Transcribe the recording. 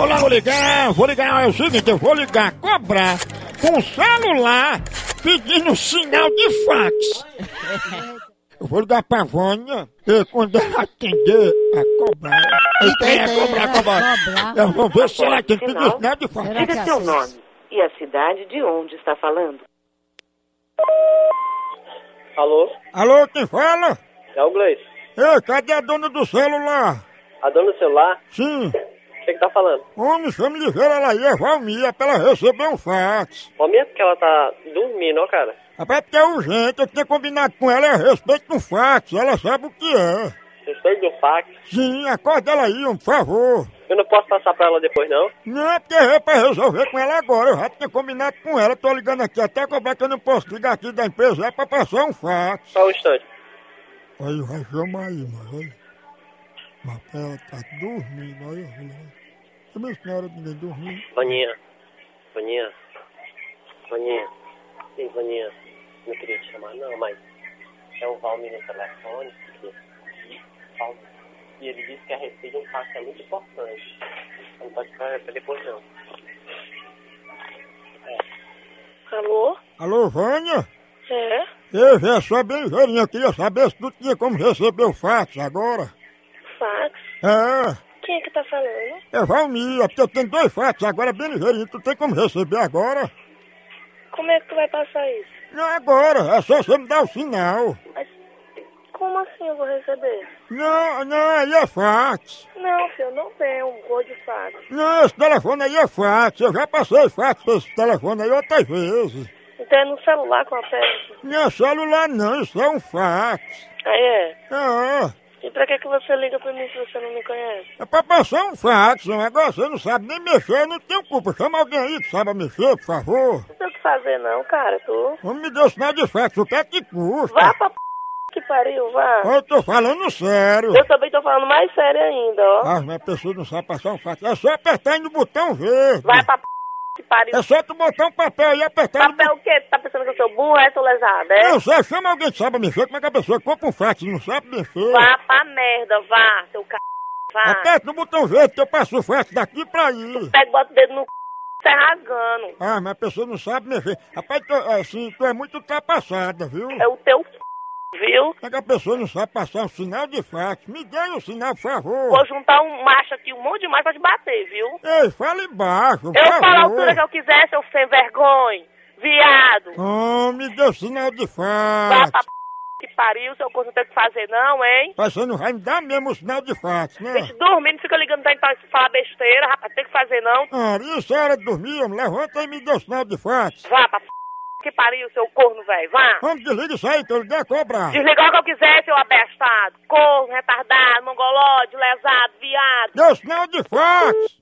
Olá, vou ligar, vou ligar, é o seguinte, eu vou ligar, cobrar com o celular pedindo sinal de fax. Eu vou ligar pra Vânia e quando ela atender, a cobrar. Eita, É, cobrar, eita, cobrar. cobrar. Eu vou ver se ela tem que pedir Sinal. sinal de fax. Diga seu nome e a cidade de onde está falando. Alô? Alô, quem fala? É o Gleice. Ei, cadê a dona do celular? A dona do celular? Sim, O que tá falando? homem, chame ligeiro ela aí, é Valmir, pra ela receber um fax. Minha porque ela tá dormindo, ó, cara. Rapaz, porque é urgente, eu tinha combinado com ela a respeito do fax, ela sabe o que é. Respeito do fax. Sim, acorda ela aí, por favor. Eu não posso passar pra ela depois, não? Não, é porque é pra resolver com ela agora, eu já tinha combinado com ela, tô ligando aqui até cobrar que eu não posso ligar aqui da empresa, é pra passar um fax. Só um instante. Aí, vai chamar aí, mas. Mas ela tá dormindo, olha. Também se não era ninguém dormir. Vaninha. Vaninha. Vaninha. Sim, Vaninha. Não queria te chamar, não, mas... É o Valmir no telefone, porque... E ele disse que a respeito de um fax é muito importante. Não pode ficar pra depois, não. Alô? Alô, Vânia? É? Eu já sou bem eu queria saber se tu tinha como receber o fax agora. Fax? É, Quem é que tá falando? é Valmir, é porque eu tenho dois fax agora bem ligeirinho, tu tem como receber agora? Como é que tu vai passar isso? Não agora, é só você me dar o sinal. Mas como assim eu vou receber? Não, não, aí é fax. Não, filho, eu não tenho um gol de fax. Não, esse telefone aí é fax, eu já passei fax pra esse telefone aí outras vezes. Então é no celular com a peça. Não é celular não, isso é um fax. Aí é. É, E pra que que você liga pra mim se você não me conhece? é pra passar um fax, um negócio, você não sabe nem mexer, não tem culpa. Chama alguém aí que saiba mexer, por favor. Não tem o que fazer não, cara, tu. Vamos me o sinal de fax, o que é que custa? Vá pra p... que pariu, vá. Eu tô falando sério. Eu também tô falando mais sério ainda, ó. Ah, mas a pessoa não sabe passar um fax. É só apertar aí no botão verde. Vai pra p... pariu. É só tu botar um papel aí e apertar Papel o quê? Tu tá pensando que eu sou burro, é, sou lesada, é? Não, você chama alguém que sabe mexer, como é que a pessoa compra um fax e não sabe mexer? Vá pra merda, vá, seu c... Vá. Aperta no botão verde que eu passo o fax daqui pra aí. Pega e bota o dedo no c... Tá rasgando. Ah, mas a pessoa não sabe mexer. Rapaz, tu, assim, tu é muito ultrapassada, viu? É o teu c... Viu? É que a pessoa não sabe passar um sinal de fax? Me dê o sinal, por favor. Vou juntar um macho aqui, um monte de macho pra te bater, viu? Ei, fala embaixo, por Eu falo a altura que eu quiser, seu sem vergonha. Viado. Oh, me dê o sinal de Vá fax. pra p... que pariu, seu corpo não tem o que fazer não, hein? Mas você não vai me dar mesmo o sinal de fax, né? Deixa dormindo, fica ligando pra pra falar besteira, rapaz, tem que fazer não. Ah, isso é hora de dormir, levanta e me dê o sinal de fax. Vá pra p... que pariu, seu corno, velho, vá. Vamos, desliga isso aí, que eu liguei a cobrar. Desligar o que eu quiser, seu abestado. Corno, retardado, mongolóide, lesado, viado. Dê o sinal de fax.